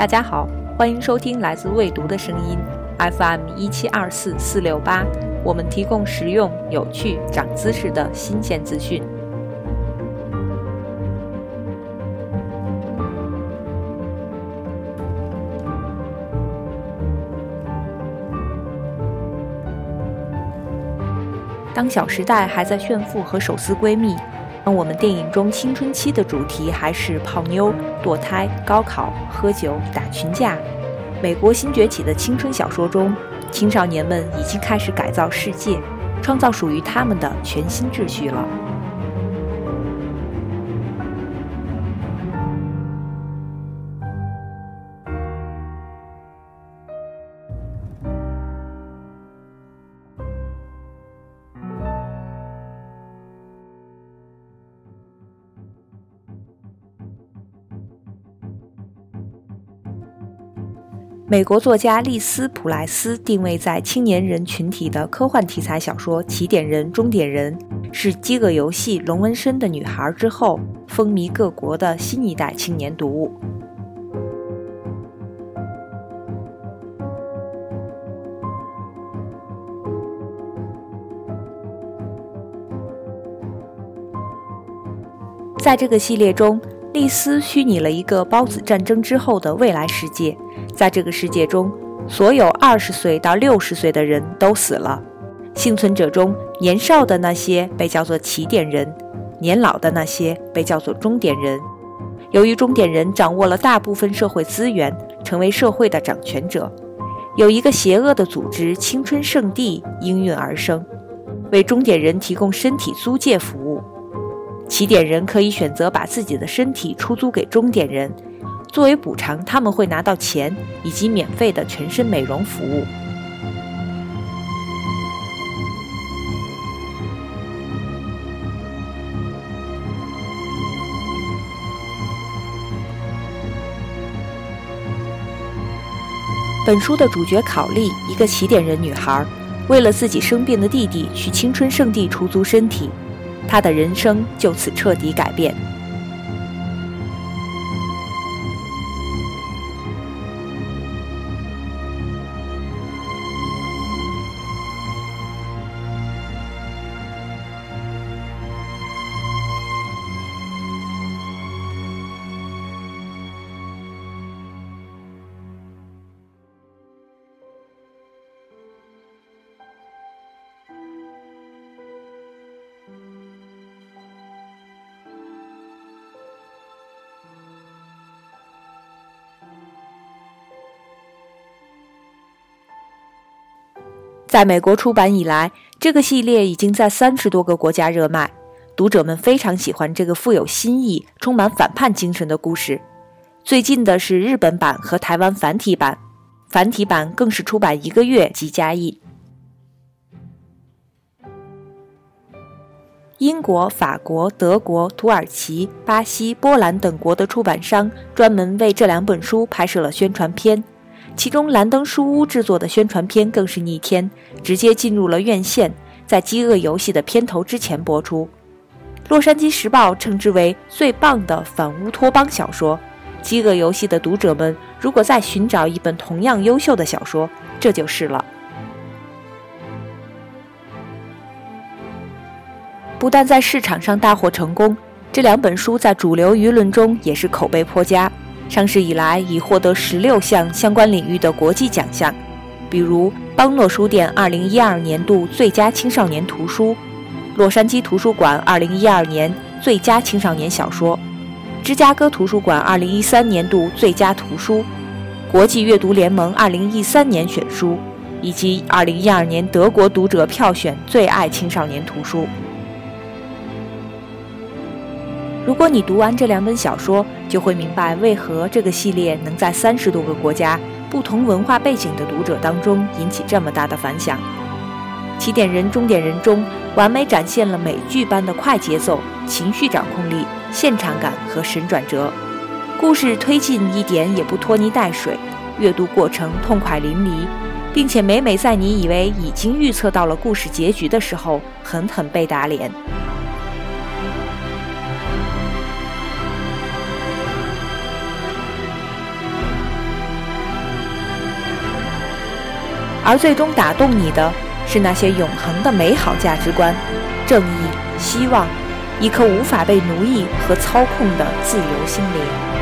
大家好，欢迎收听来自未读的声音，FM 一七二四四六八。我们提供实用、有趣、长知识的新鲜资讯。当《小时代》还在炫富和手撕闺蜜，我们电影中青春期的主题还是泡妞、堕胎、高考、喝酒、打群架，美国新崛起的青春小说中，青少年们已经开始改造世界，创造属于他们的全新秩序了。美国作家丽丝·普莱斯定位在青年人群体的科幻题材小说《起点人终点人》是《饥饿游戏》《龙纹身的女孩》之后风靡各国的新一代青年读物。在这个系列中，丽丝虚拟了一个孢子战争之后的未来世界。在这个世界中，所有二十岁到六十岁的人都死了。幸存者中，年少的那些被叫做起点人，年老的那些被叫做终点人。由于终点人掌握了大部分社会资源，成为社会的掌权者，有一个邪恶的组织——青春圣地应运而生，为终点人提供身体租借服务。起点人可以选择把自己的身体出租给终点人。作为补偿，他们会拿到钱以及免费的全身美容服务。本书的主角考利，一个起点人女孩，为了自己生病的弟弟去青春圣地出租身体，他的人生就此彻底改变。在美国出版以来，这个系列已经在三十多个国家热卖，读者们非常喜欢这个富有新意、充满反叛精神的故事。最近的是日本版和台湾繁体版，繁体版更是出版一个月即加印。英国、法国、德国、土耳其、巴西、波兰等国的出版商专门为这两本书拍摄了宣传片。其中，兰登书屋制作的宣传片更是逆天，直接进入了院线，在《饥饿游戏》的片头之前播出。《洛杉矶时报》称之为最棒的反乌托邦小说。《饥饿游戏》的读者们如果再寻找一本同样优秀的小说，这就是了。不但在市场上大获成功，这两本书在主流舆论中也是口碑颇佳。上市以来已获得十六项相关领域的国际奖项，比如邦诺书店二零一二年度最佳青少年图书，洛杉矶图书馆二零一二年最佳青少年小说，芝加哥图书馆二零一三年度最佳图书，国际阅读联盟二零一三年选书，以及二零一二年德国读者票选最爱青少年图书。如果你读完这两本小说，就会明白为何这个系列能在三十多个国家、不同文化背景的读者当中引起这么大的反响。起点人、终点人中，完美展现了美剧般的快节奏、情绪掌控力、现场感和神转折，故事推进一点也不拖泥带水，阅读过程痛快淋漓，并且每每在你以为已经预测到了故事结局的时候，狠狠被打脸。而最终打动你的是那些永恒的美好价值观、正义、希望，一颗无法被奴役和操控的自由心灵。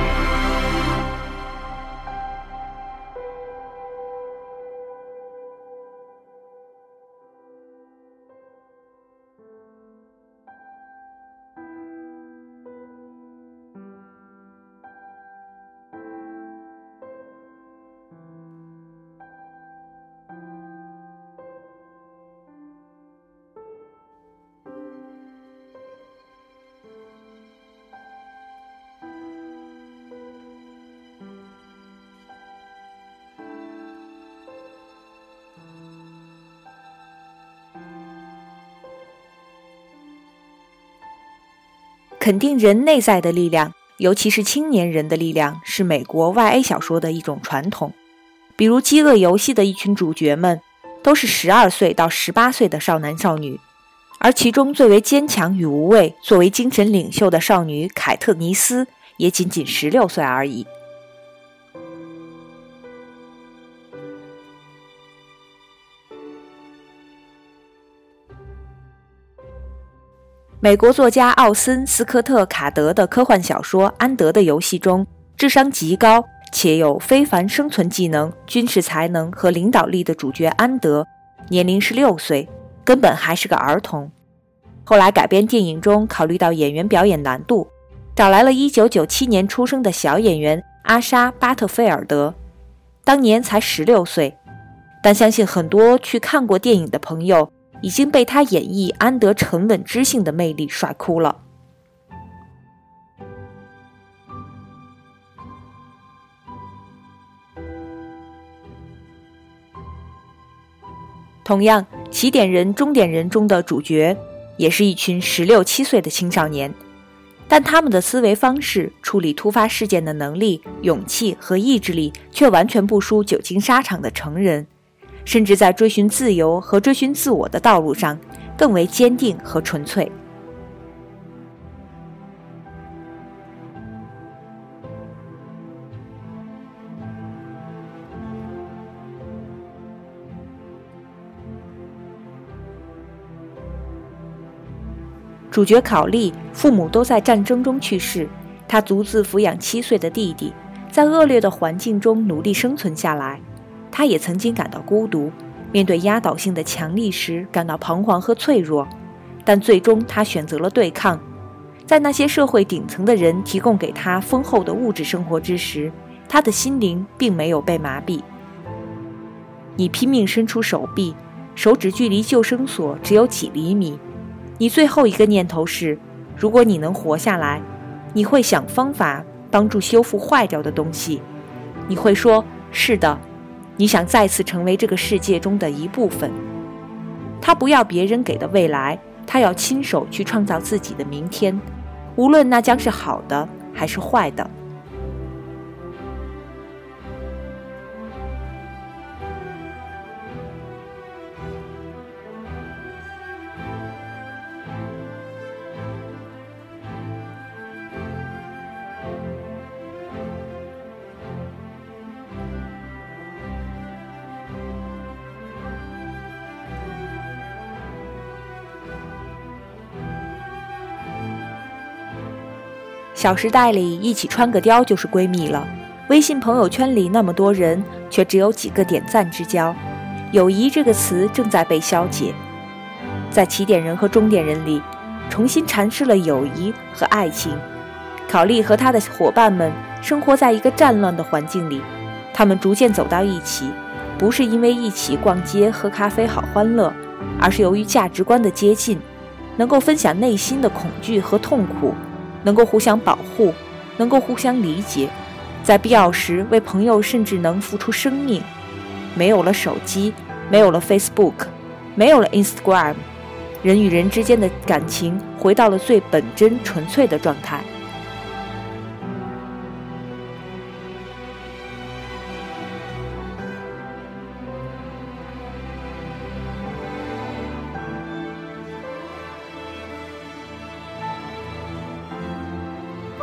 肯定人内在的力量，尤其是青年人的力量，是美国 YA 小说的一种传统。比如《饥饿游戏》的一群主角们，都是十二岁到十八岁的少男少女，而其中最为坚强与无畏、作为精神领袖的少女凯特尼斯，也仅仅十六岁而已。美国作家奥森·斯科特·卡德的科幻小说《安德的游戏》中，智商极高且有非凡生存技能、军事才能和领导力的主角安德，年龄是六岁，根本还是个儿童。后来改编电影中，考虑到演员表演难度，找来了一九九七年出生的小演员阿莎·巴特菲尔德，当年才十六岁，但相信很多去看过电影的朋友。已经被他演绎安德沉稳知性的魅力甩哭了。同样，起点人、终点人中的主角也是一群十六七岁的青少年，但他们的思维方式、处理突发事件的能力、勇气和意志力却完全不输久经沙场的成人。甚至在追寻自由和追寻自我的道路上，更为坚定和纯粹。主角考利父母都在战争中去世，他独自抚养七岁的弟弟，在恶劣的环境中努力生存下来。他也曾经感到孤独，面对压倒性的强力时感到彷徨和脆弱，但最终他选择了对抗。在那些社会顶层的人提供给他丰厚的物质生活之时，他的心灵并没有被麻痹。你拼命伸出手臂，手指距离救生索只有几厘米。你最后一个念头是：如果你能活下来，你会想方法帮助修复坏掉的东西。你会说：“是的。”你想再次成为这个世界中的一部分。他不要别人给的未来，他要亲手去创造自己的明天，无论那将是好的还是坏的。小时代里一起穿个貂就是闺蜜了，微信朋友圈里那么多人，却只有几个点赞之交。友谊这个词正在被消解，在起点人和终点人里，重新阐释了友谊和爱情。考利和他的伙伴们生活在一个战乱的环境里，他们逐渐走到一起，不是因为一起逛街喝咖啡好欢乐，而是由于价值观的接近，能够分享内心的恐惧和痛苦。能够互相保护，能够互相理解，在必要时为朋友甚至能付出生命。没有了手机，没有了 Facebook，没有了 Instagram，人与人之间的感情回到了最本真纯粹的状态。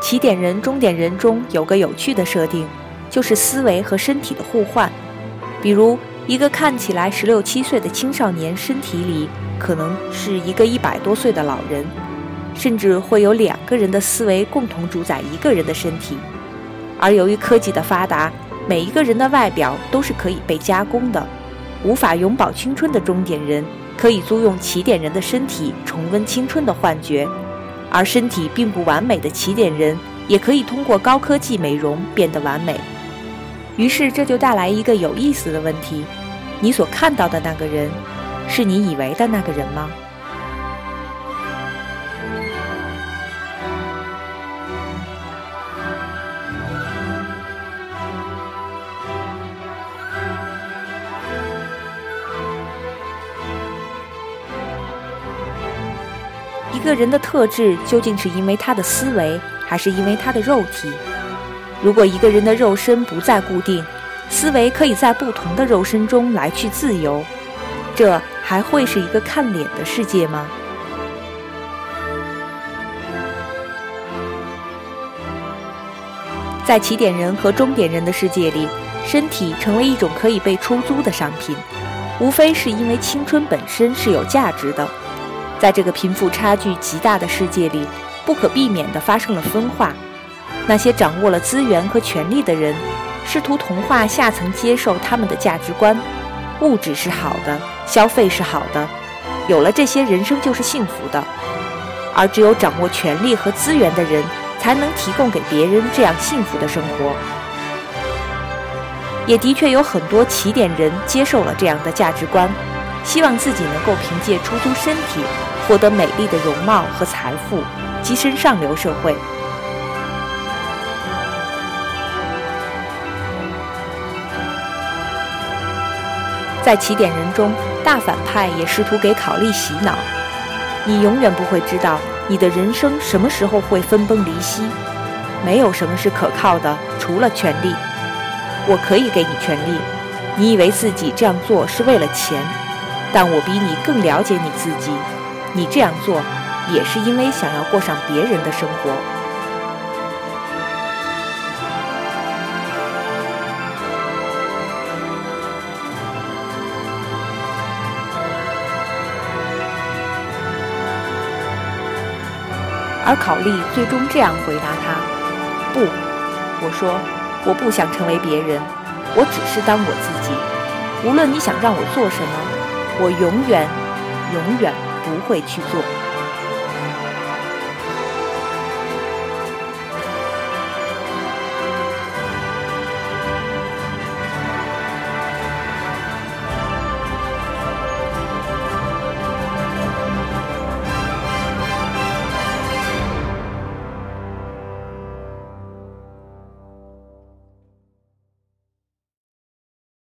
起点人、终点人中有个有趣的设定，就是思维和身体的互换。比如，一个看起来十六七岁的青少年身体里，可能是一个一百多岁的老人，甚至会有两个人的思维共同主宰一个人的身体。而由于科技的发达，每一个人的外表都是可以被加工的。无法永葆青春的终点人，可以租用起点人的身体重温青春的幻觉；而身体并不完美的起点人，也可以通过高科技美容变得完美。于是，这就带来一个有意思的问题：你所看到的那个人，是你以为的那个人吗？一个人的特质究竟是因为他的思维，还是因为他的肉体？如果一个人的肉身不再固定，思维可以在不同的肉身中来去自由，这还会是一个看脸的世界吗？在起点人和终点人的世界里，身体成为一种可以被出租的商品，无非是因为青春本身是有价值的。在这个贫富差距极大的世界里，不可避免地发生了分化。那些掌握了资源和权力的人，试图同化下层接受他们的价值观：物质是好的，消费是好的，有了这些，人生就是幸福的。而只有掌握权力和资源的人，才能提供给别人这样幸福的生活。也的确有很多起点人接受了这样的价值观。希望自己能够凭借出租身体获得美丽的容貌和财富，跻身上流社会。在起点人中，大反派也试图给考利洗脑：你永远不会知道你的人生什么时候会分崩离析。没有什么是可靠的，除了权力。我可以给你权力，你以为自己这样做是为了钱？但我比你更了解你自己，你这样做也是因为想要过上别人的生活。而考利最终这样回答他：“不，我说我不想成为别人，我只是当我自己。无论你想让我做什么。”我永远，永远不会去做。